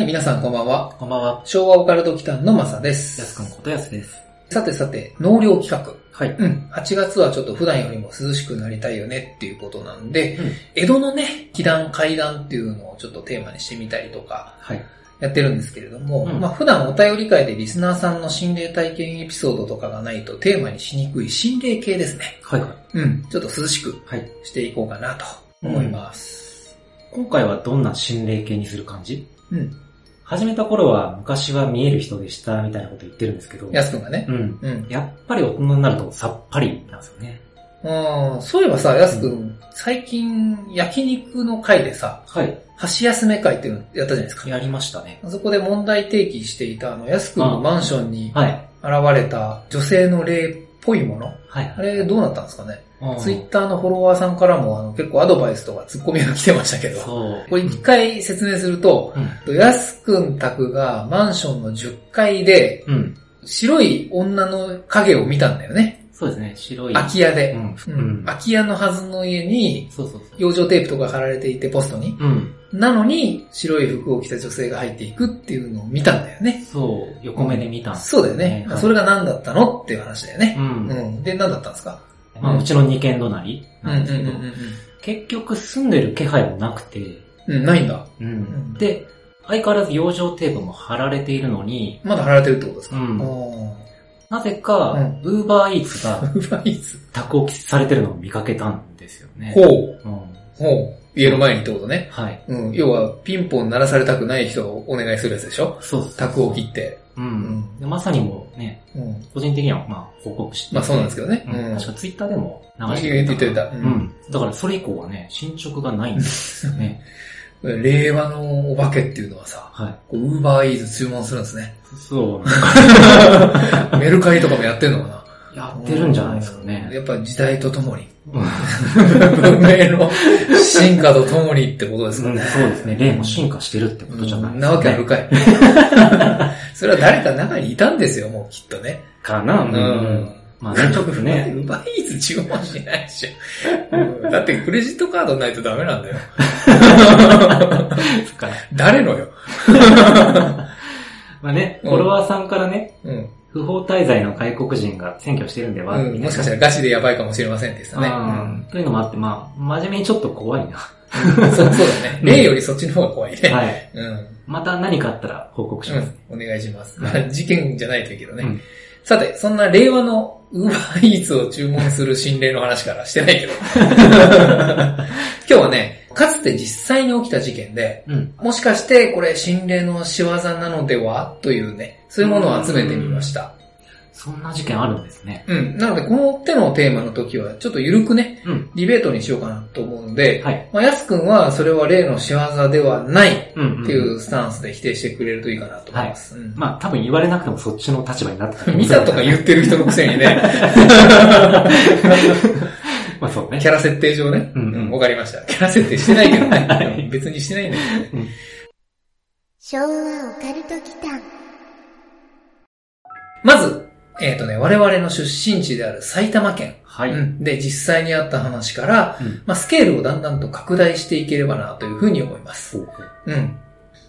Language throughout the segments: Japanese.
はい、皆さんこんばんは。こんばんは。昭和オカルト期間のマサです。やすくんことやすです。さてさて、納涼企画。はい。うん。8月はちょっと普段よりも涼しくなりたいよねっていうことなんで、うん江戸のね、祈願怪談っていうのをちょっとテーマにしてみたりとか、はい。やってるんですけれども、うんまあ普段お便り会でリスナーさんの心霊体験エピソードとかがないとテーマにしにくい心霊系ですね。はいはい。うん。ちょっと涼しくはい。していこうかなと思います。今回はどんな心霊系にする感じ？うん。始めた頃は昔は見える人でしたみたいなこと言ってるんですけど。やすくんがね。うん。うん。やっぱり大人になるとさっぱりなんですよね。うん、そういえばさ、やすくん、最近焼肉の会でさ、はい。箸休め会っていうのやったじゃないですか。やりましたね。あそこで問題提起していたあの、やすくんのマンションにはい。現れた女性の霊っぽいもの？はい。あれどうなったんですかね？うんツイッターのフォロワーさんからもあの結構アドバイスとかツッコミが来てましたけど。これ一回説明すると、うん。やすくん宅がマンションの10階でうん。白い女の影を見たんだよね。そうですね。白い。空き家で。うん。ううんん。空き家のはずの家にそうそうそう。養生テープとか貼られていてポストに。うん。なのに白い服を着た女性が入っていくっていうのを見たんだよね。そう。横目で見たんですそうだよね。はいそれが何だったのっていう話だよね。う。うんん。で、何だったんですか？まあ、うちの二軒隣うんなんですけど、うん結局住んでる気配もなくて、うん。うん、ないんだ。うんんで、相変わらず養生テープも貼られているのに、まだ貼られてるってことですか？うんおなぜかうん、ウーバーイーツがー。ウーバーイーツ。宅置きされてるのを見かけたんですよね。ほう。うん。ほう。家の前にってことね。はい。うん。要は、ピンポン鳴らされたくない人をお願いするやつでしょ？そうそう。宅を切って。ううんん。でまさにもうね、うん。個人的にはまあ報告しててまあそうなんですけどね。うんうん。確かツイッターでも流して言ってた。うう。ん。だからそれ以降はね、進捗がないんですよね。令和のお化けっていうのはさ、ウーバーイーツ注文するんですね。そう。メルカリとかもやってんのかなやってるんじゃないですかね。やっぱ時代とともに。うん文明の進化とともにってことですかうんね。そうですね。例も進化してるってことじゃないですか、ね。なわけあるかい。それは誰か中にいたんですよ、もうきっとね。かな。ううんん。まあね、ちょっとね、ね。ウーバーイーツ注文しないでしょ。うんだってクレジットカードないとダメなんだよ。誰のよ。まあね、うんフォロワーさんからね、うん。不法滞在の外国人が占拠してるんでは、うんもしかしたらガチでやばいかもしれませんでしたね。うんというのもあって、まあ、真面目にちょっと怖いな。うんそうそうだね。例よりそっちの方が怖いね。はい。うん。また何かあったら報告します。うん、お願いします。はい事件じゃないといいけどね。うんさて、そんな令和のウーバーイーツを注文する心霊の話からしてないけど。今日はね、かつて実際に起きた事件で、うん。もしかしてこれ心霊の仕業なのでは？というね、そういうものを集めてみました。そんな事件あるんですね。うん。なので、この手のテーマの時は、ちょっと緩くね、うん。ディベートにしようかなと思うんで、はい。まあ、やすくんはそれは例の仕業ではないうん、っていうスタンスで否定してくれるといいかなと思います。うんまあ、多分言われなくてもそっちの立場になってた見たとか言ってる人のくせにね、まあそうねキ。ャラ設定上ね。うんうんわかりました。キャラ設定してないけどはねい。別にしてないんだけどね。昭和オカルト祈間まず、えっ、とね、我々の出身地である埼玉県。はい。うんで、実際にあった話から、うんまあ、スケールをだんだんと拡大していければなというふうに思います。ほうん。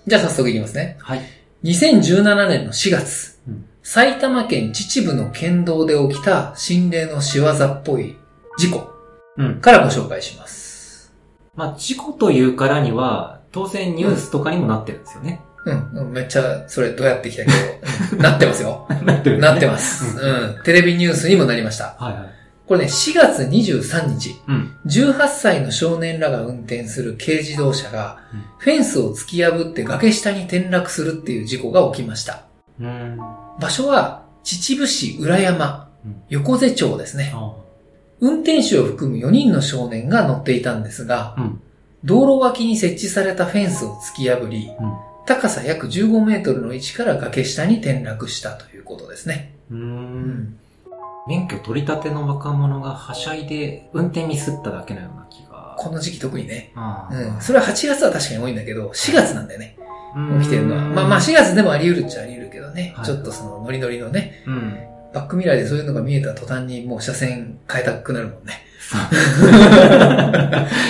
じゃあ早速いきますね。はい。2017年の4月、うん埼玉県秩父の県道で起きた心霊の仕業っぽい事故うん。からご紹介します。まあ、事故というからには、当然ニュースとかにもなってるんですよね。うん、うんめっちゃ、それどうやってきたけど、う んなってますよ。なってるなってます。うん。テレビニュースにもなりました。はいはい。これね、4月23日、うん。18歳の少年らが運転する軽自動車がうん、フェンスを突き破って崖下に転落するっていう事故が起きました。うん。場所は、秩父市浦山うん、横瀬町ですね。あ運転手を含む4人の少年が乗っていたんですが、うん。道路脇に設置されたフェンスを突き破り、うん。高さ約15メートルの位置から崖下に転落したということですね。うん免許取り立ての若者がはしゃいで運転ミスっただけのような気が。この時期特にね。あうん。それは8月は確かに多いんだけど、4月なんだよね。うん起きてるのは。まあまあ4月でもあり得るっちゃあり得るけどね。はいちょっとそのノリノリのね、うん。バックミラーでそういうのが見えた途端にもう車線変えたくなるもんね。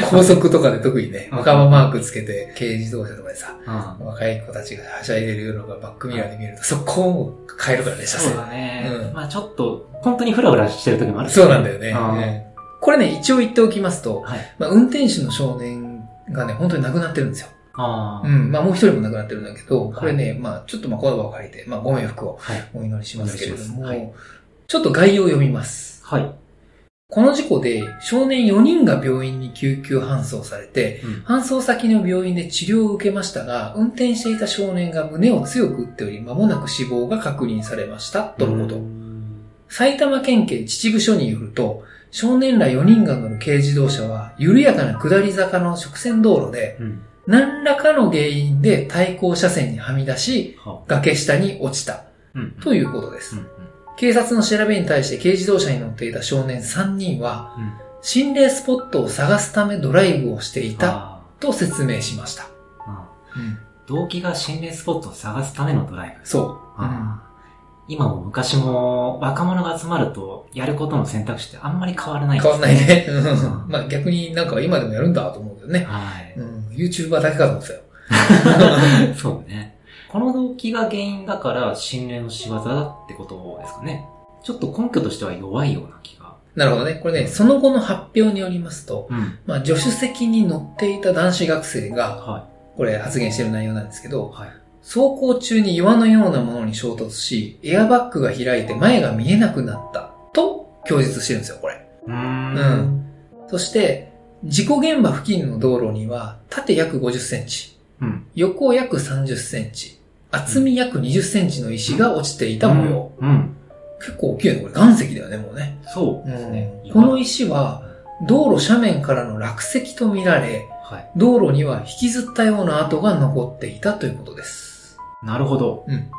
高速とかで特にね、うん赤間マークつけて、軽自動車とかでさ、あ若い子たちがはしゃいでるのがバックミラーで見ると、そこを変えるからね、車そう線。だね。うんまあちょっと、本当にフラフラしてる時もある、そうなんだよね。あーねこれね、一応言っておきますと、はい。まあ、運転手の少年がね、本当に亡くなってるんですよ。ああ。うん。まあ、もう一人も亡くなってるんだけど、いこれね、まあ、ちょっとまあ、言葉を借りて、まあ、ご冥福をはい。お祈りしますけれども、お願いしまちょっと概要を読みます。はい。この事故で少年4人が病院に救急搬送されて、うん搬送先の病院で治療を受けましたが、運転していた少年が胸を強く打っており、間もなく死亡が確認されました。とのこと。埼玉県警秩父署によると、少年ら4人が乗る軽自動車は、緩やかな下り坂の直線道路で、うん。何らかの原因で対向車線にはみ出し、は崖下に落ちた。うん。ということです。うん。警察の調べに対して軽自動車に乗っていた少年3人は、うん。心霊スポットを探すためドライブをしていたあと説明しました。ーあー。動機が心霊スポットを探すためのドライブ。そう。今も昔も若者が集まるとやることの選択肢ってあんまり変わらないん変わんないね。んうん まあ逆になんか今でもやるんだと思うけどね。はい。うん、YouTuber だけかと思ってたよ。そうね。この動機が原因だから心霊の仕業だってことですかね。ちょっと根拠としては弱いような気が。なるほどね。これね、その後の発表によりますと、うん。まあ助手席に乗っていた男子学生が、はこれ発言してる内容なんですけい。ど、はい。走行中に岩のようなものに衝突し、エアバッグが開いて前が見えなくなったと供述してるんですよ、これ。うー。うんそして、事故現場付近の道路には、縦約50センチ、うん。横約30センチ、厚み約20センチの石が落ちていた模様。うん。結構大きいよね、これ岩石だよね、もうね。そうですね。うんこの石は、道路斜面からの落石とみられ、はい。道路には引きずったような跡が残っていたということです。なるほど。うん。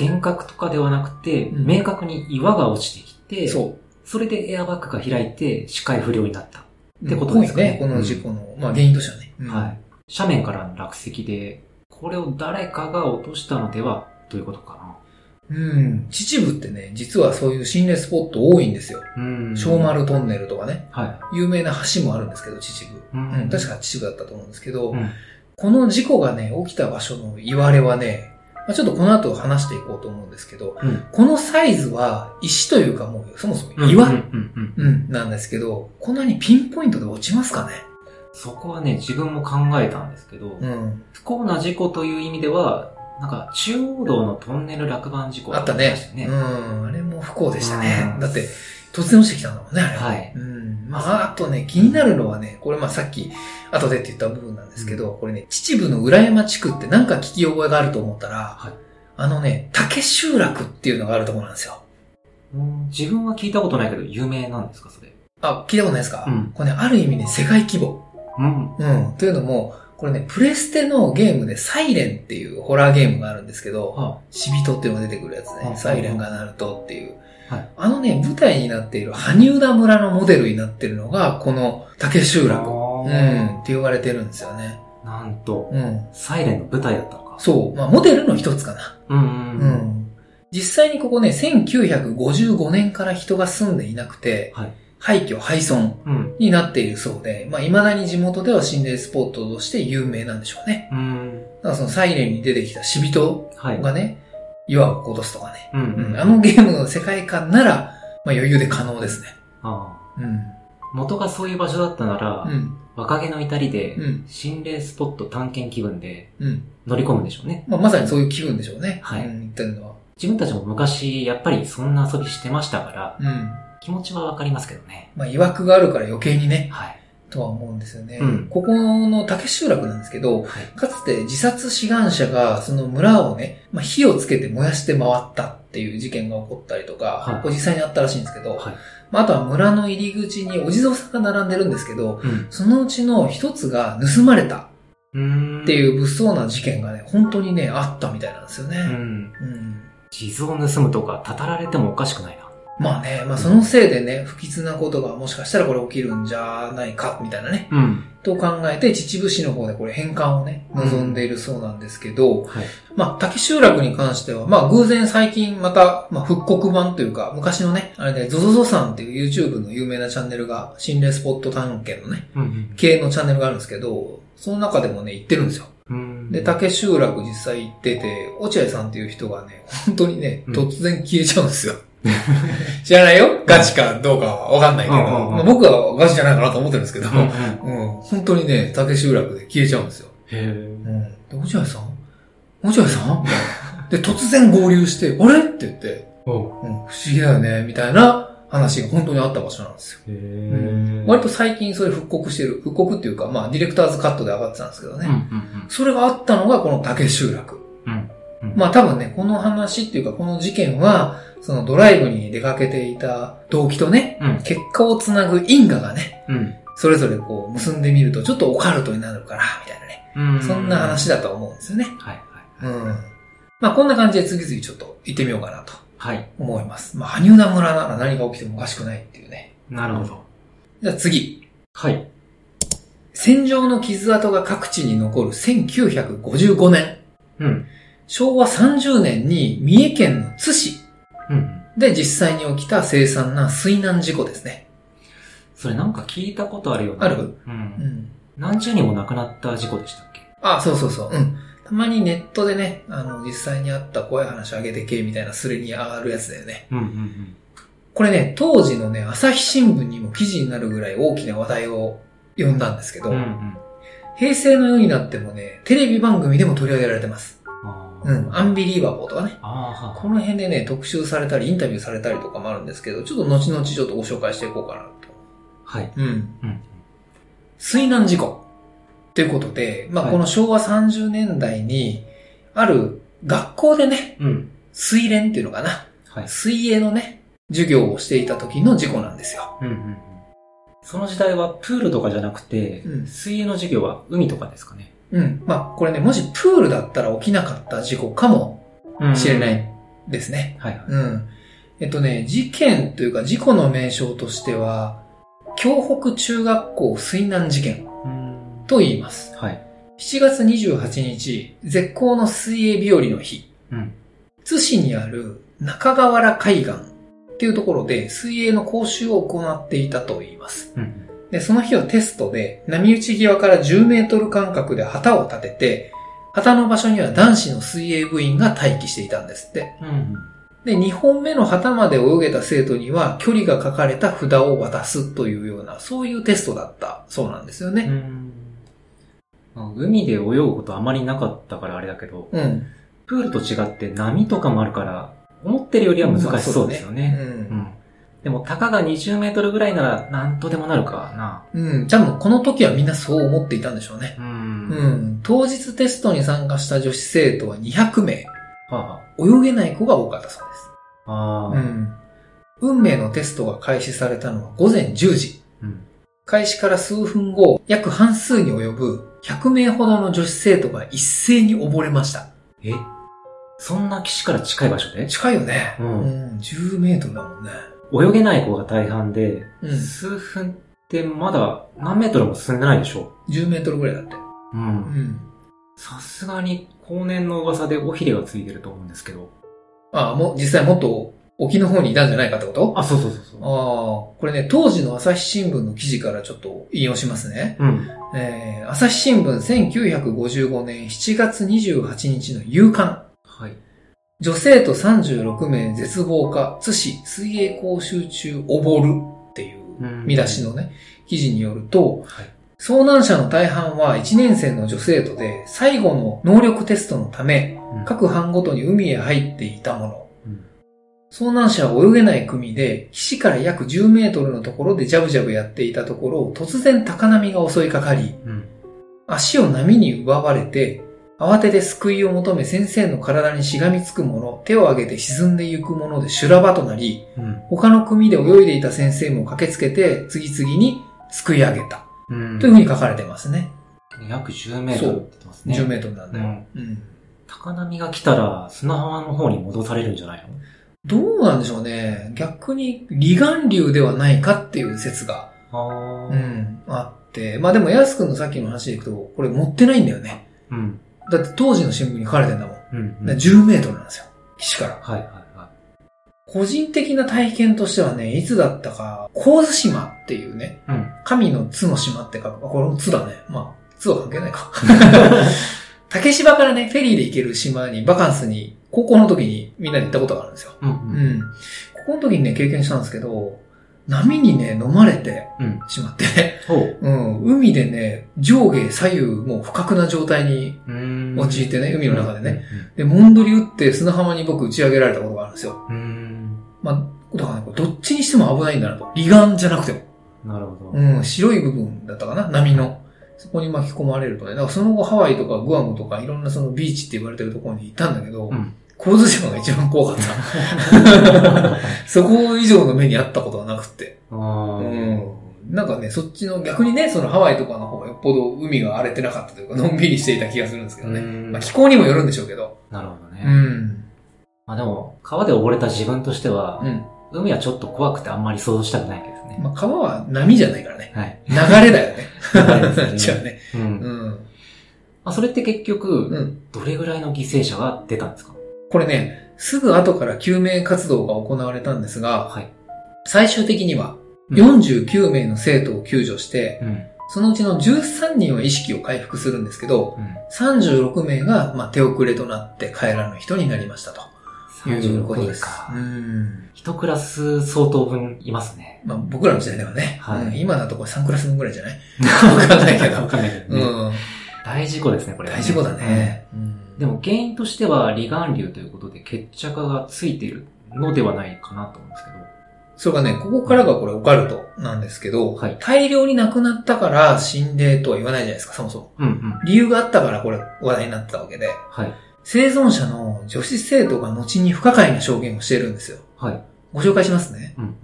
幻覚とかではなくて、うん明確に岩が落ちてきて、そう。それでエアバッグが開いて視界不良になった。ってことですかねね、この事故の、まあ原因としてはね。うんはい。斜面からの落石で、これを誰かが落としたのではということかうん。秩父ってね、実はそういう心霊スポット多いんですよ。な。うん小。丸トンネルとかね。は有名な橋もあるんですけど、秩父。い。ううん、確か秩父だったと思うんですけど、うんこの事故がね、起きた場所の言われはね、まあ、ちょっとこの後話していこうと思うんですけど、うん。このサイズは石というかもうそもそも岩、うんうん。なんですけど、こんなにピンポイントで落ちますかねそこはね、自分も考えたんですけど、うん。不幸な事故という意味では、なんか中央道のトンネル落盤事故あったねました。うん。あれも不幸でしたねう。んだって、突然落ちてきたんだもんね、あれ。はいうん。まあ、あとね、気になるのはね、これまあさっき、後でって言った部分なんですけど、これね、秩父の浦山地区ってなんか聞き覚えがあると思ったら、はいあのね、竹集落っていうのがあるところなんですよ。うん自分は聞いたことないけど、有名なんですか、それ？あ、聞いたことないですか、うんこれね、ある意味ね、世界規模。うん。うん。というのも、これね、プレステのゲームでサイレンっていうホラーゲームがあるんですけど、は死人っていうのが出てくるやつねは。いサイレンが鳴るとっていう。はいあのね、舞台になっている羽生田村のモデルになっているのが、この竹集落。あうーん。って言われてるんですよね。なんと、うん。サイレンの舞台だったのか。そう。まあ、モデルの一つかな。うん。うんう。ん。実際にここね、1955年から人が住んでいなくて、はい。廃墟、廃村うん。になっているそうで、まあ、未だに地元では心霊スポットとして有名なんでしょうね。うん。だからそのサイレンに出てきた死人はい。がね、岩を落とすとかね。うんうん、あのゲームの世界観なら、まあ余裕で可能ですね。ああうん。元がそういう場所だったなら、うん。若気の至りで、うん。心霊スポット探検気分でうん。乗り込むんでしょうね。まあまさにそういう気分でしょうね。はいうん、言ってるのは。自分たちも昔、やっぱりそんな遊びしてましたから、うん。気持ちはわかりますけどね。まあ曰くがあるから余計にね、はい。とは思うんですよね。うんここの竹集落なんですけど、はい。かつて自殺志願者がその村をね、まあ、火をつけて燃やして回ったっていう事件が起こったりとか、はいこれ実際にあったらしいんですけど、はい。まあ、あとは村の入り口にお地蔵さんが並んでるんですけど、うん。そのうちの一つが盗まれたうーん。っていう物騒な事件がね、本当にね、あったみたいなんですよね。うん。うん地蔵を盗むとか、たたられてもおかしくないな。まあね、まあそのせいでね、不吉なことがもしかしたらこれ起きるんじゃないか、みたいなね、うん。と考えて秩父市の方でこれ返還をね、望んでいるそうなんですけど、はい。まあ竹集落に関しては、まあ偶然最近また、まあ復刻版というか、昔のね、あれでゾゾゾさんっていう YouTube の有名なチャンネルが、心霊スポット探検のね、うん。系のチャンネルがあるんですけど、その中でもね、行ってるんですよ。うん。で、竹集落実際行ってて、落合さんっていう人がね、本当にね、うん突然消えちゃうんですよ。知らないよ？ガチかどうかはわかんないけど、うんうんうんまあ、僕はガチじゃないかなと思ってるんですけど、うんうん。うん、本当にね、竹集落で消えちゃうんですよ。へうん。で、落合さん？落合さん？で、突然合流して、あれ？って言って、不思議だよね、みたいな話が本当にあった場所なんですよ。へうんー割と最近それ復刻してる。復刻っていうか、まあ、ディレクターズカットで上がってたんですけどね。うんうんそれがあったのがこの竹集落。まあ多分ね、この話っていうかこの事件は、そのドライブに出かけていた動機とね、うん。結果をつなぐ因果がね、うん。それぞれこう結んでみるとちょっとオカルトになるから、みたいなね。うん。そんな話だと思うんですよね。はいうん。まあこんな感じで次々ちょっと行ってみようかなとはい。はい。思います。まあ羽生田村なら何が起きてもおかしくないっていうね。なるほど。じゃあ次。はい。戦場の傷跡が各地に残る1955年。うん。昭和30年に三重県の津市うん。で実際に起きた凄惨な水難事故ですね。それなんか聞いたことあるよね。ある？う。うんん。何十人も亡くなった事故でしたっけ？あ、そうそうそう。うん。たまにネットでね、あの、実際にあった怖い話あげてけみたいなスレに上がるやつだよね。うんうんこれね、当時のね、朝日新聞にも記事になるぐらい大きな話題を呼んだんですけど、うん。うんうん。平成の世になってもね、テレビ番組でも取り上げられてます。うん。アンビリーバボーとかね。あこの辺でね、特集されたり、インタビューされたりとかもあるんですけど、ちょっと後々ちょっとご紹介していこうかなと。あ。はい。うん。うん。水難事故。ということで、まあ、はいこの昭和30年代に、ある学校でね、うん。水練っていうのかな。はい。水泳のね、授業をしていた時の事故なんですよ。うんうんうん。その時代はプールとかじゃなくて、うん水泳の授業は海とかですかね。うん。まあ、これね、もしプールだったら起きなかった事故かもしれな。いですね。はいはい。うん。えっとね、事件というか事故の名称としては、京北中学校水難事件うん。と言います。はい。7月28日、絶好の水泳日和の日。うん。津市にある中川原海岸っていうところで水泳の講習を行っていたと言います。うん。で、その日はテストで波打ち際から10メートル間隔で旗を立てて、旗の場所には男子の水泳部員が待機していたんですって。うん。で、2本目の旗まで泳げた生徒には距離が書かれた札を渡すというような、そういうテストだったそうなんですようね。ん。まあ海で泳ぐことあまりなかったからあれだけど、うん。プールと違って波とかもあるから、思ってるよりは難しそうですよね。う。うんん。でも、たかが20メートルぐらいなら、なんとでもなるかな。うん。多分この時はみんなそう思っていたんでしょうね。う。うんん。当日テストに参加した女子生徒は200名。は泳げない子が多かったそうです。あ。ああ。うん。運命のテストが開始されたのは午前10時。うん。開始から数分後、約半数に及ぶ100名ほどの女子生徒が一斉に溺れました。え？そんな岸から近い場所で？近いよね。うんうん。10メートルだもんね。泳げない子が大半で、うん数分ってまだ何メートルも進んでないでしょ10メートルぐらいだって。う。うんん。さすがに後年の噂で尾ひれがついてると思うんですけど。ああ、もう、実際もっと沖の方にいたんじゃないかってこと？ああ、そうそうそうそう。あ、これね、当時の朝日新聞の記事からちょっと引用しますね。うん。えー、朝日新聞1955年7月28日の夕刊。はい。女生徒36名絶望か、津市水泳講習中溺るっていう見出しのね、記事によると、はい。遭難者の大半は1年生の女生徒で、最後の能力テストのため、うん各班ごとに海へ入っていたもの。うん遭難者は泳げない組で、岸から約10メートルのところでジャブジャブやっていたところ、突然高波が襲いかかり、うん。足を波に奪われて、慌てて救いを求め先生の体にしがみつく者、手を挙げて沈んでゆく者で修羅場となり、うん。他の組で泳いでいた先生も駆けつけて、次々に救い上げた。うんというふうに書かれてますね。約10メートルって言ってますね。10メートルなんだよ。うんうん高波が来たら砂浜の方に戻されるんじゃないの？どうなんでしょうね。逆に離岸流ではないかっていう説が、あう。ん、あって。まあでも、ヤス君のさっきの話でいくと、これ持ってないんだよね。うん。だって当時の新聞に書かれてんだもん。うん。うんら10メートルなんですよ。岸から。はいはいは個人的な体験としてはね、いつだったか、神津島っていうね、い。うん。神の津の島って書く。あこれも津だね。まあ、津は関係ないか。竹芝からね、フェリーで行ける島にバカンスに、高校の時にみんなで行ったことがあるんですよ。うん。ううん。ん。ここの時にね、経験したんですけど、波にね、飲まれてうん。しまってね、ほう。うん、海でね、上下左右もう不覚な状態に。陥ってね、海の中でね。うで、モンドリ打って砂浜に僕打ち上げられたことがあるんですよ。ん。うん。まあ、だからね、どっちにしても危ないんだなと。離岸じゃなくても。なるほど。うん、白い部分だったかな、波の。そこに巻き込まれるとね。だからその後ハワイとかグアムとかいろんなそのビーチって言われてるところに行ったんだけど、うん。神津島が一番怖かった。そこ以上の目にあったことはなくって。あうーん。なんかね、そっちの逆にね、そのハワイとかの方がよっぽど海が荒れてなかったというか、のんびりしていた気がするんですけどね。うんまあ気候にもよるんでしょうけど。なるほどね。うん。まあでも、川で溺れた自分としてはう、ん。海はちょっと怖くてあんまり想像したくないですね。まあ川は波じゃないからね。はい。流れだよね。流れですよね じゃあね。う。うんん。まあそれって結局、うん。どれぐらいの犠牲者が出たんですか？これね、すぐ後から救命活動が行われたんですが、はい。最終的にはうん49名の生徒を救助して、うん。そのうちの13人は意識を回復するんですけど、うん。36名がまあ手遅れとなって帰らぬ人になりましたということ36です。一クラス相当分いますね。まあ僕らの時代ではね、はいうん今だとこれ3クラス分ぐらいじゃない？わかんないけどわ。かんないけどうね。ん。大事故ですね、これは大事故だね。うんうん。でも原因としては離岸流ということで決着がついているのではないかなと思うんですけど。それがね、ここからがこれオカルトなんですけど、はい大量に亡くなったから死んでとは言わないじゃないですか、そもそも。うんうん。理由があったからこれ話題になってたわけで、はい。生存者の女子生徒が後に不可解な証言をしているんですよ。はい。ご紹介しますね。うんうん。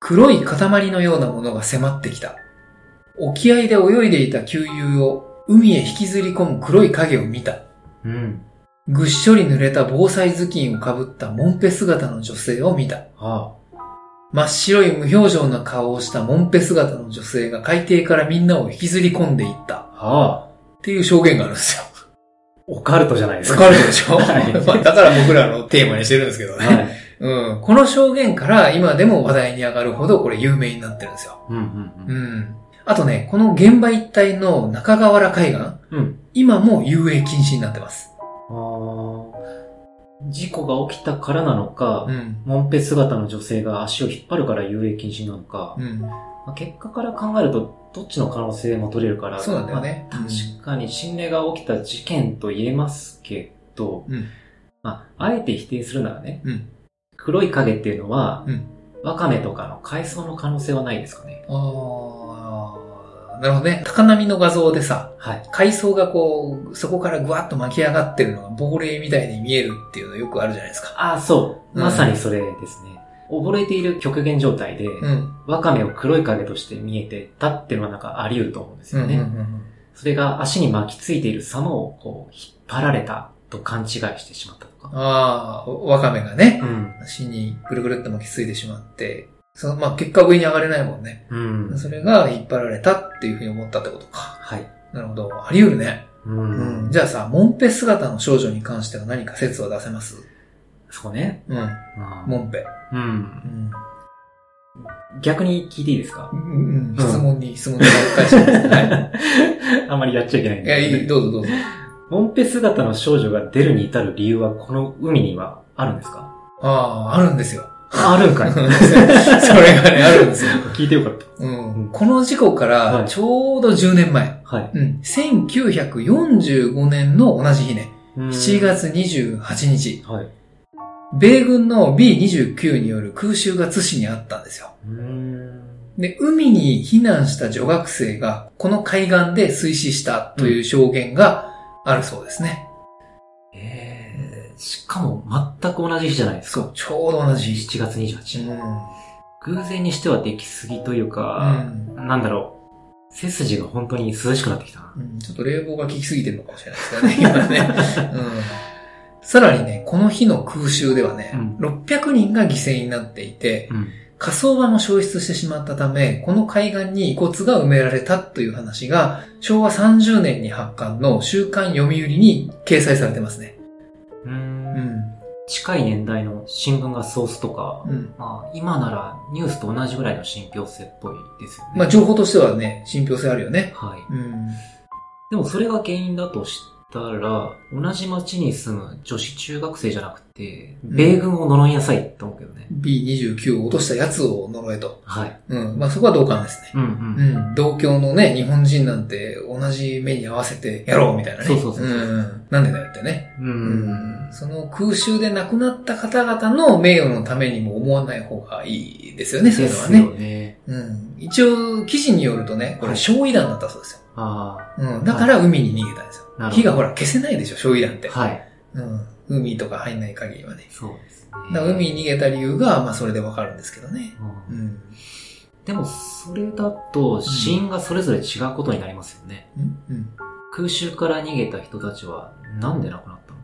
黒い塊のようなものが迫ってきた。沖合で泳いでいた給油を海へ引きずり込む黒い影を見た。うん。ぐっしょり濡れた防災頭巾をかぶったモンペ姿の女性を見た。あ真っ白い無表情な顔をしたモンペ姿の女性が海底からみんなを引きずり込んでいった。あ。ああ。っていう証言があるんですよ。オカルトじゃないです疲か。れるでしょ、はいまあだから僕らのテーマにしてるんですけどね。はい。うん。この証言から今でも話題に上がるほどこれ有名になってるんですよ。うんうんううん。ん。あとね、この現場一帯の中河原海岸、うん。今も遊泳禁止になってます。ああ。事故が起きたからなのか、うん。モンペ姿の女性が足を引っ張るから遊泳禁止なのか、うん。まあ、結果から考えると、どっちの可能性も取れるから、そうなんだよねまあ確かに心霊が起きた事件と言えますけど、うん。まあ、あえて否定するならね、うん。黒い影っていうのは、うんワカメとかの海藻の可能性はないですかね。あー、なるほどね。高波の画像でさ、はい。海藻がこう、そこからぐわっと巻き上がってるのが亡霊みたいに見えるっていうのよくあるじゃないですか。ああ、そう。うんまさにそれですね。溺れている極限状態で、うん。ワカメを黒い影として見えてたっていうのはなんかあり得ると思うんですよね。うんうんうんそれが足に巻きついている様をこう引っ張られたと勘違いしてしまったとか。ああ、ワカメがね、うん。足にぐるぐるっと巻きついてしまって、その、まあ、結果上に上がれないもんね。うん。それが引っ張られたっていうふうに思ったってことか。はい。なるほど。あり得るね。ううん。じゃあさ、モンペ姿の少女に関しては何か説は出せます？そうね。うん。モンペ。うん。うん。逆に聞いていいですか？うん。質問に、質問に返します。はい。あんまりやっちゃいけないんいや、ですけどいい、どうぞどうぞ。モンペ姿の少女が出るに至る理由はこの海にはあるんですか？ああ、あるんですよ。あるんかい それがね、あるんですよ。聞いてよかった。うん。この事故かはいら、ちょうど10年前。はい。うん。1945年の同じ日ね。7月28日。はい。米軍の B29 による空襲が津市にあったんですよ。で、海に避難した女学生が、この海岸で水死したという証言が、あるそうですね。えー、しかも全く同じ日じゃないですか。そう、ちょうど同じ。7月28日。うん。偶然にしてはできすぎというか、なんだろう。背筋が本当に涼しくなってきたな。うん、ちょっと冷房が効きすぎてるのかもしれないですね、今ね。うん。さらにね、この日の空襲ではね、うん600人が犠牲になっていて、うん。火葬場も消失してしまったため、この海岸に遺骨が埋められたという話が、昭和30年に発刊の週刊読売に掲載されてますね。う。うんん。近い年代の新聞がソースとか、うん。まあ、今ならニュースと同じぐらいの信憑性っぽいですよね。まあ、情報としてはね、信憑性あるよね。はい。うん。でもそれが原因だとしたら、同じ町に住む女子中学生じゃなくて、うん米軍を呪いなさいって思うけどね。B29 を落としたやつを呪えと。はい。うん。まあ、そこは同感ですね。うんう。うんん。同郷のね、日本人なんて同じ目に合わせてやろうみたいなね。そうそうそうそうんなんでだよってね。う。うんその空襲で亡くなった方々の名誉のためにも思わない方がいいですよね、そういうのはですよね。ね。うん。一応、記事によるとね、これ、焼夷弾だったそうですよ。あうん。だから海に逃げたんですよ。火がほら消せないでしょ、焼夷弾って。はい。うん。海とか入んない限りはね。そうですね。だから海に逃げた理由が、まあそれでわかるんですけどね。うんうん。でも、それだと、死因がそれぞれ違うことになりますよね。うん。うん。空襲から逃げた人たちは、なんで亡くなった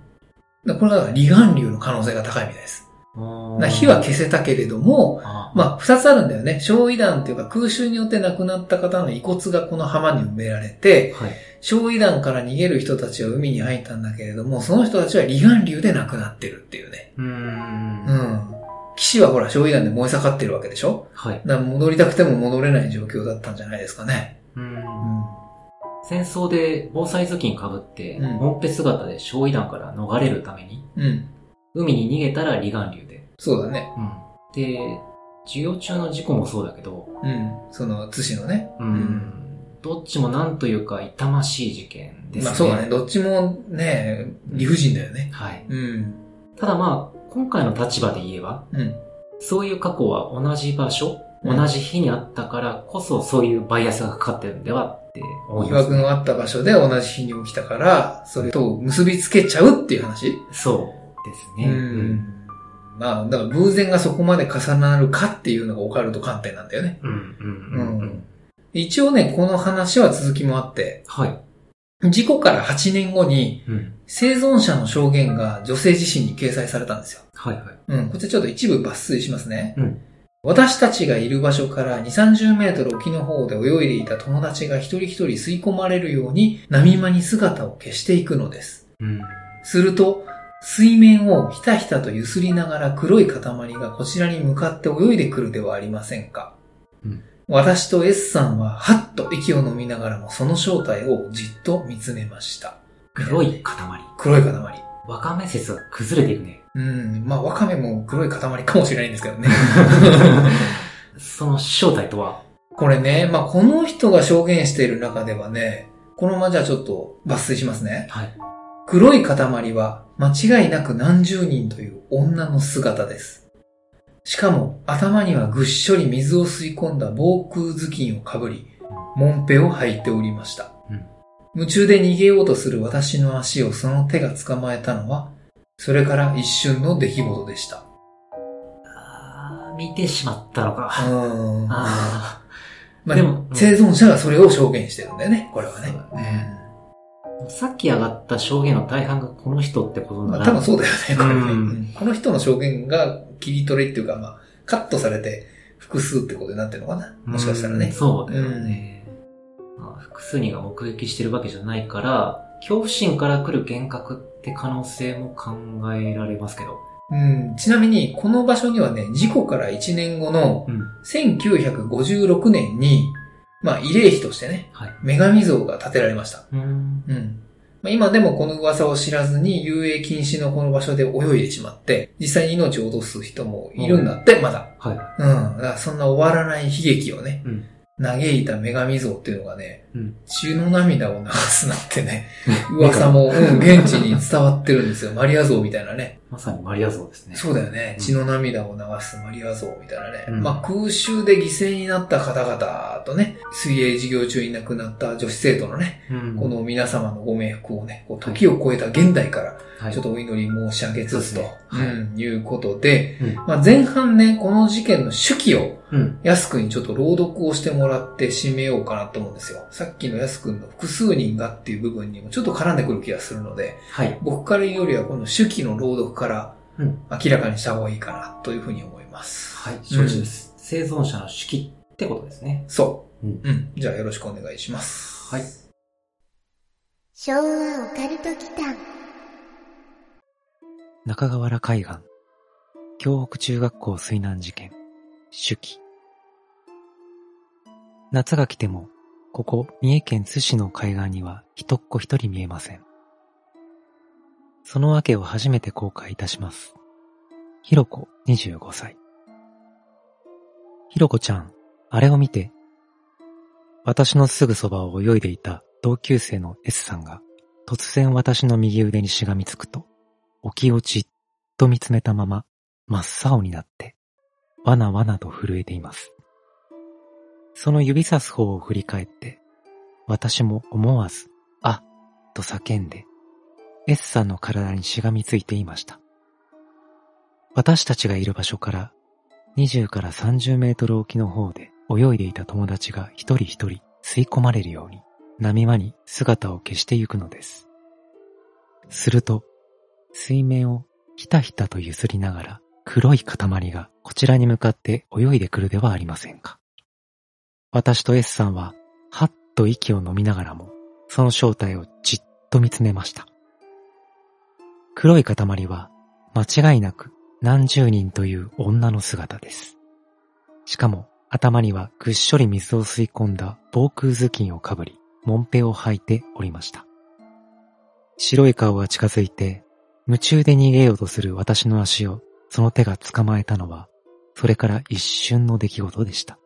だからこれは離岸流の可能性が高いみたいです。火は消せたけれども、あまあ、二つあるんだよね。焼夷弾っていうか空襲によって亡くなった方の遺骨がこの浜に埋められて、はい。焼夷弾から逃げる人たちは海に入ったんだけれども、その人たちは離岸流で亡くなってるっていうね。うー。うんん。岸はほら焼夷弾で燃え盛ってるわけでしょ？はい。だから戻りたくても戻れない状況だったんじゃないですかね。う。うんん。戦争で防災頭巾被って、うんぺ姿で焼夷弾から逃れるために、うん。海に逃げたら離岸流で。そうだね。うん。で、授業中の事故もそうだけど、うん。その、津市のね。うん。どっちもなんというか痛ましい事件ですね。まあそうだね。どっちもね、理不尽だよね。はい。うん。ただまあ、今回の立場で言えば、うん。そういう過去は同じ場所、うん同じ日にあったからこそそういうバイアスがかかってるんではって思い疑ます、惑のあった場所で同じ日に起きたから、それと結びつけちゃうっていう話？そうですね。うん。まあ、だから偶然がそこまで重なるかっていうのがオカルト観点なんだよね。うん。うん。うん。うん。一応ね、この話は続きもあって、はい。事故から8年後にうん。生存者の証言が女性自身に掲載されたんですよ。はいはい。うん、こちらちょっと一部抜粋しますね。うん私たちがいる場所から2、30メートル沖の方で泳いでいた友達が一人一人吸い込まれるように波間に姿を消していくのです。うん。すると、水面をひたひたと揺すりながら黒い塊がこちらに向かって泳いでくるではありませんか？うん私と S さんははっと息を飲みながらもその正体をじっと見つめました。黒い塊。黒い塊。わかめ説が崩れていくね。うん、まあワカメも黒い塊かもしれないんですけどね。その正体とは、これね、まあこの人が証言している中ではね、このままじゃあちょっと抜粋しますね。はい。黒い塊は間違いなく何十人という女の姿です。しかも頭にはぐっしょり水を吸い込んだ防空頭巾をかぶり、モンペを履いておりました。うん夢中で逃げようとする私の足をその手が捕まえたのは、それから一瞬の出来事でした。あー見てしまったのか。うんあまあ、でも生存者がそれを証言してるんだよね、これはね。そうだねあ。さっき上がった証言の大半がこの人ってことまあ、なら、多分そうだよね、これね、うんうんこの人の証言が切り取りっていうか、まあ、カットされて複数ってことになってるのかなもしかしたらうんね。そうだよね。まあ複数人が目撃してるわけじゃないから、恐怖心から来る幻覚って可能性も考えられますけど。うん、ちなみに、この場所にはね、事故から1年後のうん。1956年に、まあ、慰霊碑としてね、はい。女神像が建てられました。うん。うん。まあ、今でもこの噂を知らずに遊泳禁止のこの場所で泳いでしまって、実際に命を落とす人もいるんだって、まだ。はい。うん。だからそんな終わらない悲劇をね、うん。嘆いた女神像っていうのがね、うん。血の涙を流すなってね、噂も、うん、現地に伝わってるんですよ。マリア像みたいなね。まさにマリア像ですね。そうだよね。うん血の涙を流すマリア像みたいなね。うんまあ空襲で犠牲になった方々とね、水泳授業中に亡くなった女子生徒のね、うん。この皆様のご冥福をね、こう時を超えた現代から、はい、ちょっとお祈り申し上げつつと、はいうん、いうことで、うん。まあ、前半ね、この事件の手記を、うん。ヤス君にちょっと朗読をしてもらって締めようかなと思うんですよ。さっきのヤス君の複数人がっていう部分にもちょっと絡んでくる気がするので、はい。僕から言うよりはこの手記の朗読からうん。明らかにした方がいいかなというふうに思います。はい。承知です。生存者の手記ってことですね。そう。うんうん。じゃあよろしくお願いします。はい。昭和オカルト祈間中河原海岸、京北中学校水難事件、手記。夏が来ても、ここ三重県津市の海岸には人っ子一人見えません。その訳を初めて公開いたします。ひろこ25歳。ひろこちゃん、あれを見て。私のすぐそばを泳いでいた同級生の S さんが突然私の右腕にしがみつくと、起きをじっと見つめたまま、真っ青になって、わなわなと震えています。その指さす方を振り返って、私も思わず、あ、と叫んで、S さんの体にしがみついていました。私たちがいる場所から、20から30メートル沖の方で泳いでいた友達が一人一人吸い込まれるように、波間に姿を消してゆくのです。すると、水面をひたひたと揺すりながら黒い塊がこちらに向かって泳いでくるではありませんか。私と S さんは、はっと息を飲みながらも、その正体をじっと見つめました。黒い塊は、間違いなく何十人という女の姿です。しかも、頭にはぐっしょり水を吸い込んだ防空頭巾をかぶり、もんぺを履いておりました。白い顔が近づいて、夢中で逃げようとする私の足をその手が捕まえたのは、それから一瞬の出来事でした。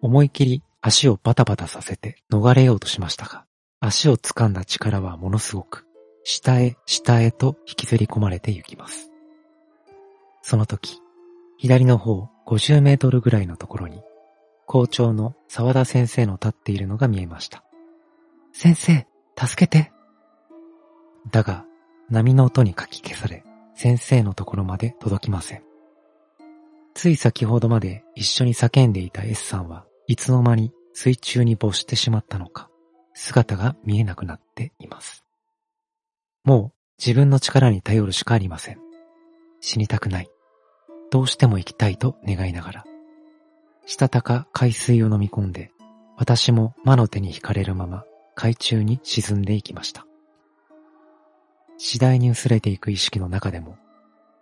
思い切り足をバタバタさせて逃れようとしましたが、足を掴んだ力はものすごく、下へ下へと引きずり込まれて行きます。その時、左の方50メートルぐらいのところに、校長の沢田先生の立っているのが見えました。先生、助けて。だが、波の音にかき消され、先生のところまで届きません。つい先ほどまで一緒に叫んでいた S さんはいつの間に水中に没してしまったのか、姿が見えなくなっています。もう自分の力に頼るしかありません。死にたくない。どうしても生きたいと願いながら、したたか海水を飲み込んで、私も魔の手に惹かれるまま海中に沈んでいきました。次第に薄れていく意識の中でも、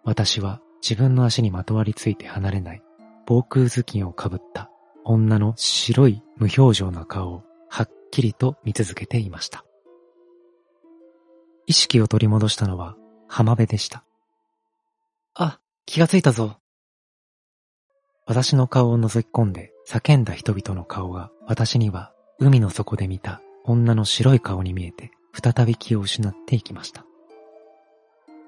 私は自分の足にまとわりついて離れない防空頭巾をかぶった女の白い無表情な顔をはっきりと見続けていました。意識を取り戻したのは浜辺でした。あ、気がついたぞ。私の顔を覗き込んで叫んだ人々の顔が私には海の底で見た女の白い顔に見えて再び気を失っていきました。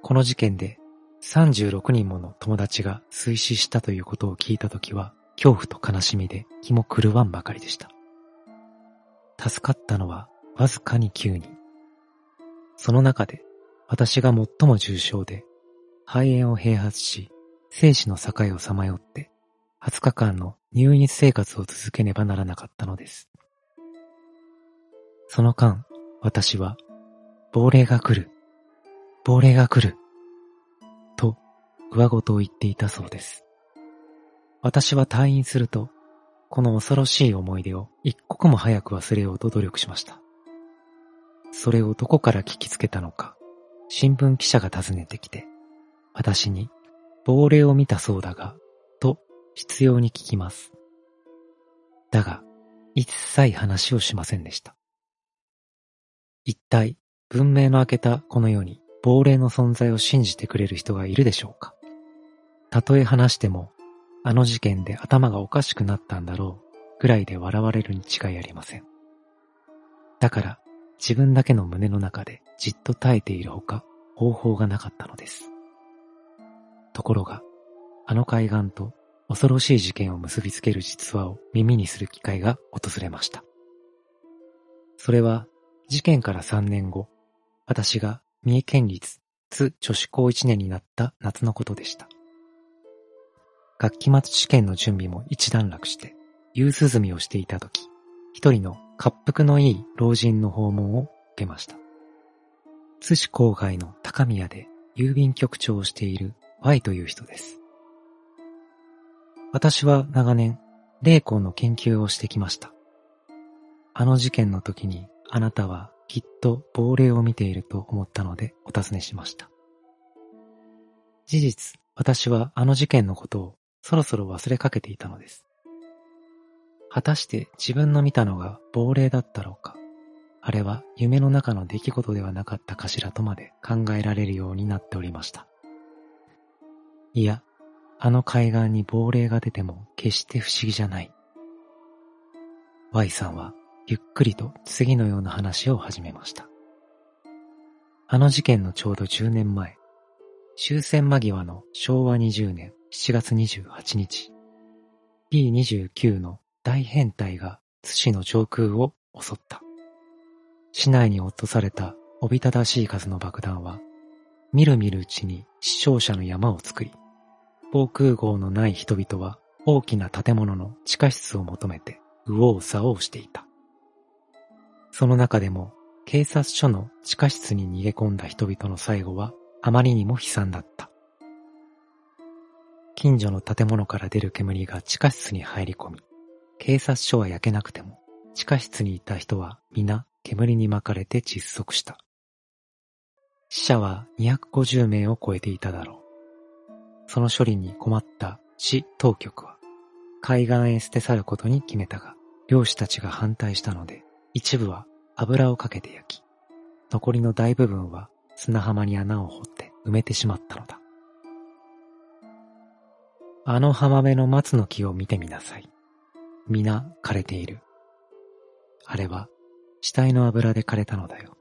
この事件で36人もの友達が水死したということを聞いたときは恐怖と悲しみで気も狂わんばかりでした。助かったのはわずかに9人。その中で私が最も重症で肺炎を併発し生死の境をさまよって20日間の入院生活を続けねばならなかったのです。その間、私は、亡霊が来る、亡霊が来る、と、上ごとを言っていたそうです。私は退院すると、この恐ろしい思い出を一刻も早く忘れようと努力しました。それをどこから聞きつけたのか、新聞記者が訪ねてきて、私に、亡霊を見たそうだが、と必要に聞きます。だが、一切話をしませんでした。一体、文明の明けたこの世に亡霊の存在を信じてくれる人がいるでしょうか？たとえ話しても、あの事件で頭がおかしくなったんだろう、ぐらいで笑われるに違いありません。だから自分だけの胸の中でじっと耐えているほか方法がなかったのです。ところが、あの海岸と恐ろしい事件を結びつける実話を耳にする機会が訪れました。それは事件から3年後、私が三重県立津女子高1年になった夏のことでした。学期末試験の準備も一段落して、夕涼みをしていた時、一人の滑腹のいい老人の訪問を受けました。津市郊外の高宮で郵便局長をしている Y という人です。私は長年、霊魂の研究をしてきました。あの事件の時にあなたはきっと亡霊を見ていると思ったのでお尋ねしました。事実、私はあの事件のことをそろそろ忘れかけていたのです。果たして自分の見たのが亡霊だったろうか、あれは夢の中の出来事ではなかったかしらとまで考えられるようになっておりました。いや、あの海岸に亡霊が出ても決して不思議じゃない。Y さんはゆっくりと次のような話を始めました。あの事件のちょうど10年前、終戦間際の昭和20年7月28日、B29 の大変態が津市の上空を襲った。市内に落とされたおびただしい数の爆弾は、みるみるうちに死傷者の山を作り、防空壕のない人々は大きな建物の地下室を求めて右往左往していた。その中でも警察署の地下室に逃げ込んだ人々の最後はあまりにも悲惨だった。近所の建物から出る煙が地下室に入り込み、警察署は焼けなくても、地下室にいた人は皆煙に巻かれて窒息した。死者は250名を超えていただろう。その処理に困った市当局は、海岸へ捨て去ることに決めたが、漁師たちが反対したので、一部は油をかけて焼き、残りの大部分は砂浜に穴を掘って埋めてしまったのだ。あの浜辺の松の木を見てみなさい。皆枯れている。あれは死体の油で枯れたのだよ。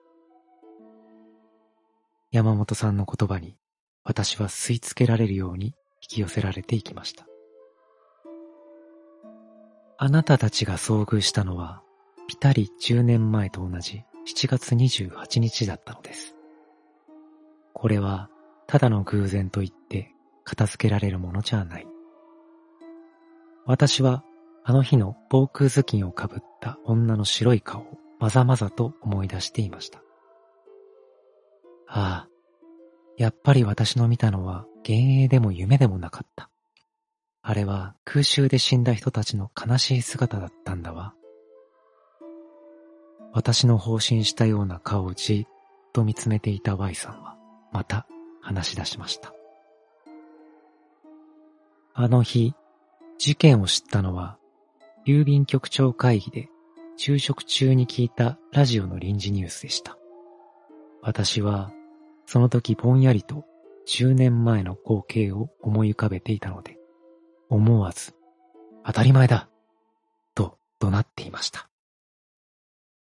山本さんの言葉に私は吸い付けられるように引き寄せられていきました。あなたたちが遭遇したのはぴたり10年前と同じ7月28日だったのです。これはただの偶然と言って片付けられるものじゃない。私はあの日の防空頭巾をかぶった女の白い顔をまざまざと思い出していました。ああ、やっぱり私の見たのは幻影でも夢でもなかった。あれは空襲で死んだ人たちの悲しい姿だったんだわ。私の放心したような顔をじっと見つめていた Y さんはまた話し出しました。あの日、事件を知ったのは、郵便局長会議で昼食中に聞いたラジオの臨時ニュースでした。私は、その時ぼんやりと10年前の光景を思い浮かべていたので、思わず、当たり前だと怒鳴っていました。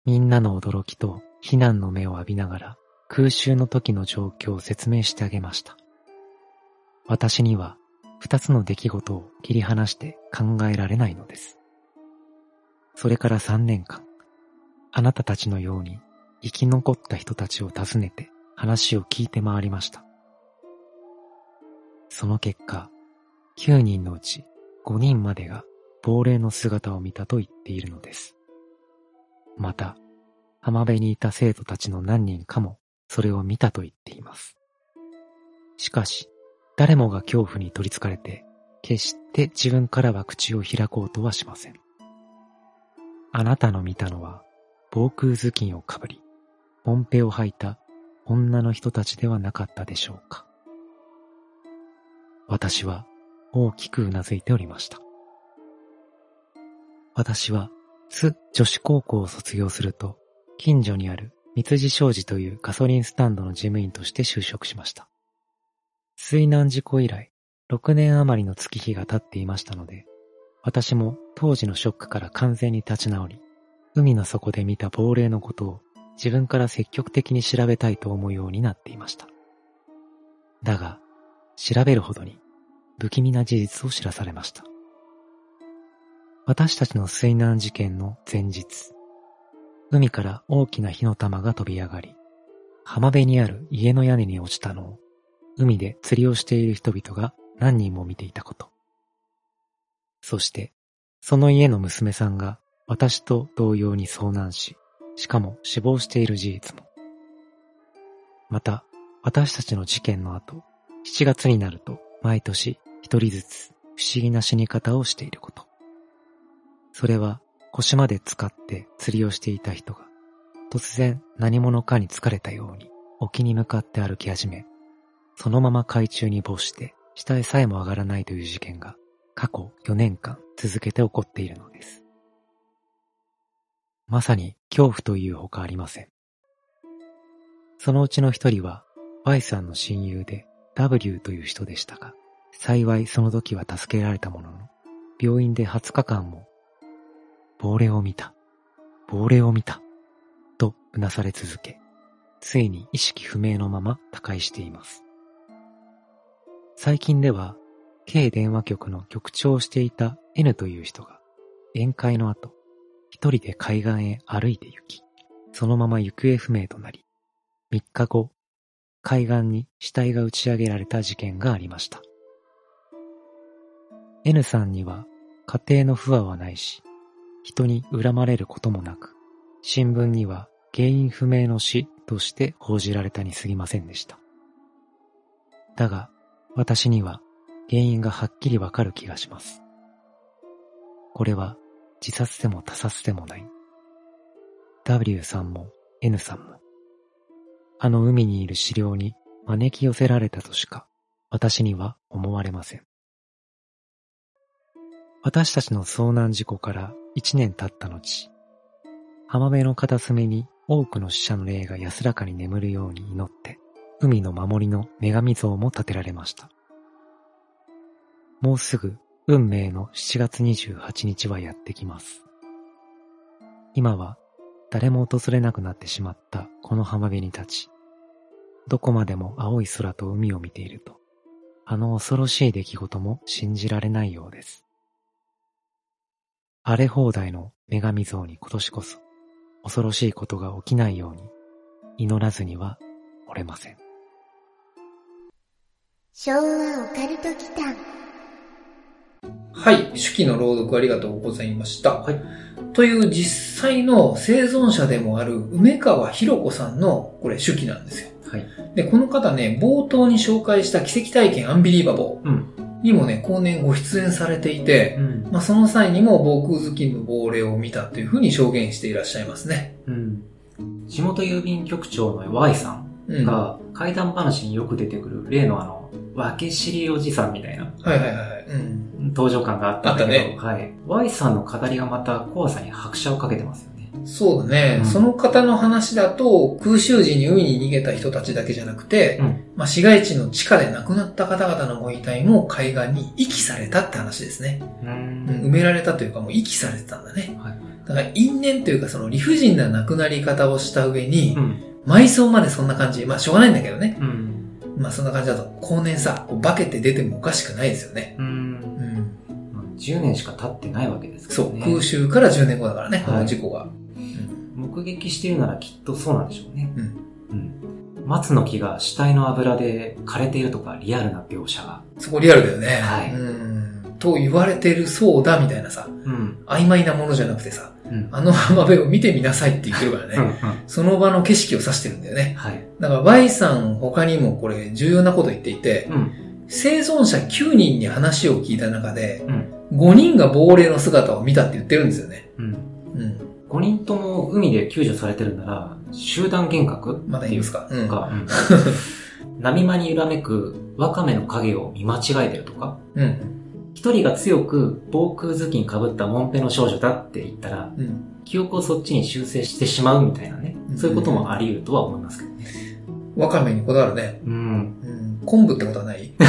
みんなの驚きと非難の目を浴びながら空襲の時の状況を説明してあげました。私には二つの出来事を切り離して考えられないのです。それから三年間、あなたたちのように生き残った人たちを訪ねて話を聞いて回りました。その結果、9人のうち5人までが亡霊の姿を見たと言っているのです。また、浜辺にいた生徒たちの何人かもそれを見たと言っています。しかし、誰もが恐怖に取りつかれて、決して自分からは口を開こうとはしません。あなたの見たのは、防空頭巾をかぶり、ポンペを履いた女の人たちではなかったでしょうか。私は大きくうなずいておりました。私は、津女子高校を卒業すると、近所にある三辻商事というガソリンスタンドの事務員として就職しました。水難事故以来、6年余りの月日が経っていましたので、私も当時のショックから完全に立ち直り、海の底で見た亡霊のことを自分から積極的に調べたいと思うようになっていました。だが、調べるほどに不気味な事実を知らされました。私たちの水難事件の前日、海から大きな火の玉が飛び上がり、浜辺にある家の屋根に落ちたのを、海で釣りをしている人々が何人も見ていたこと。そして、その家の娘さんが私と同様に遭難し、しかも死亡している事実も。また、私たちの事件の後、7月になると毎年一人ずつ不思議な死に方をしていること。それは腰まで使って釣りをしていた人が、突然何者かに疲れたように沖に向かって歩き始め、そのまま海中に没して下へさえも上がらないという事件が過去4年間続けて起こっているのです。まさに恐怖というほかありません。そのうちの一人は Y さんの親友で W という人でしたが、幸いその時は助けられたものの、病院で20日間も、亡霊を見た、亡霊を見た、とうなされ続け、ついに意識不明のまま他界しています。最近では、K 電話局の局長をしていた N という人が、宴会の後、一人で海岸へ歩いて行き、そのまま行方不明となり、3日後、海岸に死体が打ち上げられた事件がありました。N さんには家庭の不和はないし、人に恨まれることもなく、新聞には原因不明の死として報じられたに過ぎませんでした。だが、私には原因がはっきりわかる気がします。これは自殺でも他殺でもない。W さんも N さんも、あの海にいる資料に招き寄せられたとしか私には思われません。私たちの遭難事故から一年経った後、浜辺の片隅に多くの死者の霊が安らかに眠るように祈って、海の守りの女神像も建てられました。もうすぐ運命の7月28日はやってきます。今は誰も訪れなくなってしまったこの浜辺に立ち、どこまでも青い空と海を見ていると、あの恐ろしい出来事も信じられないようです。荒れ放題の女神像に今年こそ恐ろしいことが起きないように祈らずにはおれません。昭和オカルト祈間はい。手記の朗読ありがとうございました。はい。という実際の生存者でもある梅川博子さんのこれ手記なんですよ。はい。で、この方ね、冒頭に紹介した奇跡体験アンビリーバボうん。ーにもね、後年ご出演されていて、うん。まあ、その際にも防空頭巾の亡霊を見たというふうに証言していらっしゃいますね。うん。地元郵便局長の Y さんが、怪談話によく出てくる例のあの、分け知りおじさんみたいないはいはいはい。うん。登場感があったんだけど、ねはい。Y さんの語りがまた怖さに拍車をかけてますよね。そうだね、うんその方の話だと、空襲時に海に逃げた人たちだけじゃなくて、うん。まあ、市街地の地下で亡くなった方々のご遺体も海岸に遺棄されたって話ですね。ううんん。埋められたというかもう遺棄されてたんだね。はい。だから因縁というかその理不尽な亡くなり方をした上に、うん。埋葬までそんな感じ。まあしょうがないんだけどね。うん。まあそんな感じだと後年さ、こう化けて出てもおかしくないですよね。う。うんん。10年しか経ってないわけですかそう、らね。空襲から10年後だからね、こはいの事故が。目撃しているならきっとそうなんでしょうね。うん。うん。松の木が死体の油で枯れているとかリアルな描写が。そこリアルだよね。はいうん。と言われてるそうだみたいなさ、うん。曖昧なものじゃなくてさ、うん。あの浜辺を見てみなさいって言ってるからね。うん。うん。その場の景色を指してるんだよね。はい。だから Y さん他にもこれ重要なこと言っていて、うん。生存者9人に話を聞いた中で、うん。5人が亡霊の姿を見たって言ってるんですよね。うん。うん。5人とも海で救助されてるなら、集団幻覚まだいいですか？うん。か、うん波間に揺らめくワカメの影を見間違えてるとか、うん。一人が強く防空頭巾被ったモンペの少女だって言ったら、うん。記憶をそっちに修正してしまうみたいなねう。んそういうこともあり得るとは思いますけどね。ワカメにこだわるね。うん。うん。昆布ってことはない、うん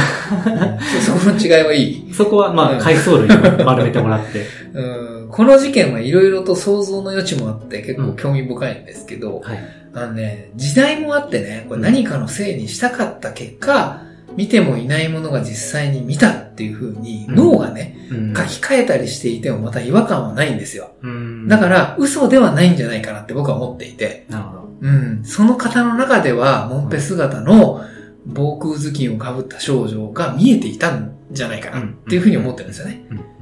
そそこの違いはいい？そこは、まあ、うん。海藻類を丸めてもらって。うん。この事件はいろいろと想像の余地もあって結構興味深いんですけど、はい。あのね、時代もあってね、これ何かのせいにしたかった結果、見てもいないものが実際に見たっていう風にうん。脳がね、うん。書き換えたりしていてもまた違和感はないんですよ。うん。だから嘘ではないんじゃないかなって僕は思っていて、なるほど。うん、その方の中では、モンペ姿の防空頭巾をかぶった少女が見えていたんじゃないかなっていうふうに思ってるんですよね。うん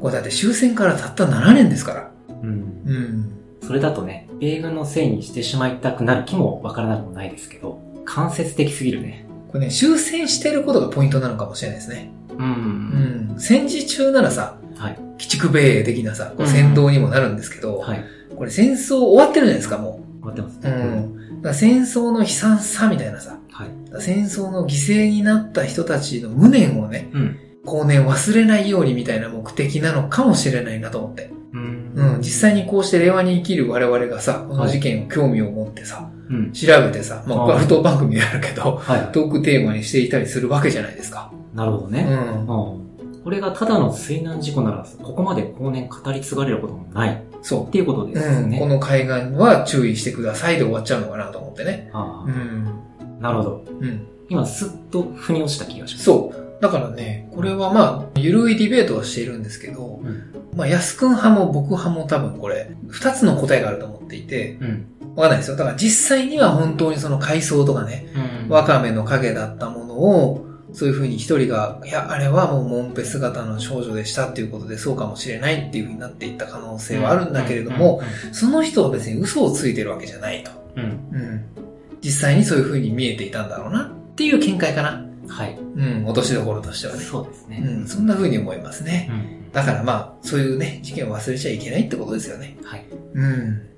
これだって終戦からたった7年ですから。うん。うんうん。それだとね、米軍のせいにしてしまいたくなる気もわからなくもないですけど、間接的すぎるね。これね、終戦してることがポイントなのかもしれないですね。う。うんん。戦時中ならさ、はい。鬼畜米的なさ、こう戦闘にもなるんですけど、はい。これ戦争終わってるじゃないですか、もう。終わってますね。うん。だから戦争の悲惨さみたいなさ、はい。戦争の犠牲になった人たちの無念をね、うん。後年忘れないようにみたいな目的なのかもしれないなと思って。うんうん、実際にこうして令和に生きる我々がさ、この事件を興味を持ってさ、うん。調べてさ、まあ、はいこれは不当番組であるけど、はい。トークテーマにしていたりするわけじゃないですか。なるほどね。うん。うん。これがただの水難事故なら、ここまで後年語り継がれることもないっそていうことう。ですようん。ね。この海岸は注意してくださいで終わっちゃうのかなと思ってね。うん。なるほど。うん。今、スッと腑に落ちた気がします。そう。だからね、これはまあ、ゆるいディベートをしているんですけど、うん。まあ、安くん派も僕派も多分これ、二つの答えがあると思っていて、うん。わかんないですよ。だから実際には本当にその海藻とかね、うん。ワカメの影だったものを、そういうふうに一人が、いや、あれはもうモンペ姿の少女でしたっていうことでそうかもしれないっていうふうになっていった可能性はあるんだけれども、その人は別に嘘をついてるわけじゃないと。うん。うん。うん。実際にそういうふうに見えていたんだろうなっていう見解かな。はい。うん、落としどころとしてはね。そうですね。うん、そんなふうに思いますね。うん。だからまあ、そういうね、事件を忘れちゃいけないってことですよね。はい。うん。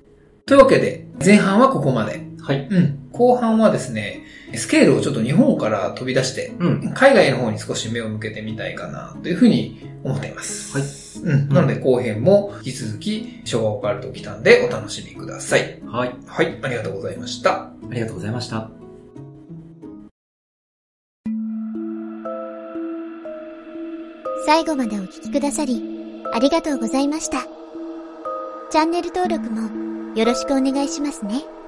というわけで、前半はここまで。はい。うん。後半はですね、スケールをちょっと日本から飛び出して、うん。海外の方に少し目を向けてみたいかなというふうに思っています。はい。うん。なので後編も引き続き昭和オカルト来たんでお楽しみください。はい。はい。ありがとうございました。ありがとうございました。最後までお聞きくださり、ありがとうございました。チャンネル登録もよろしくお願いしますね。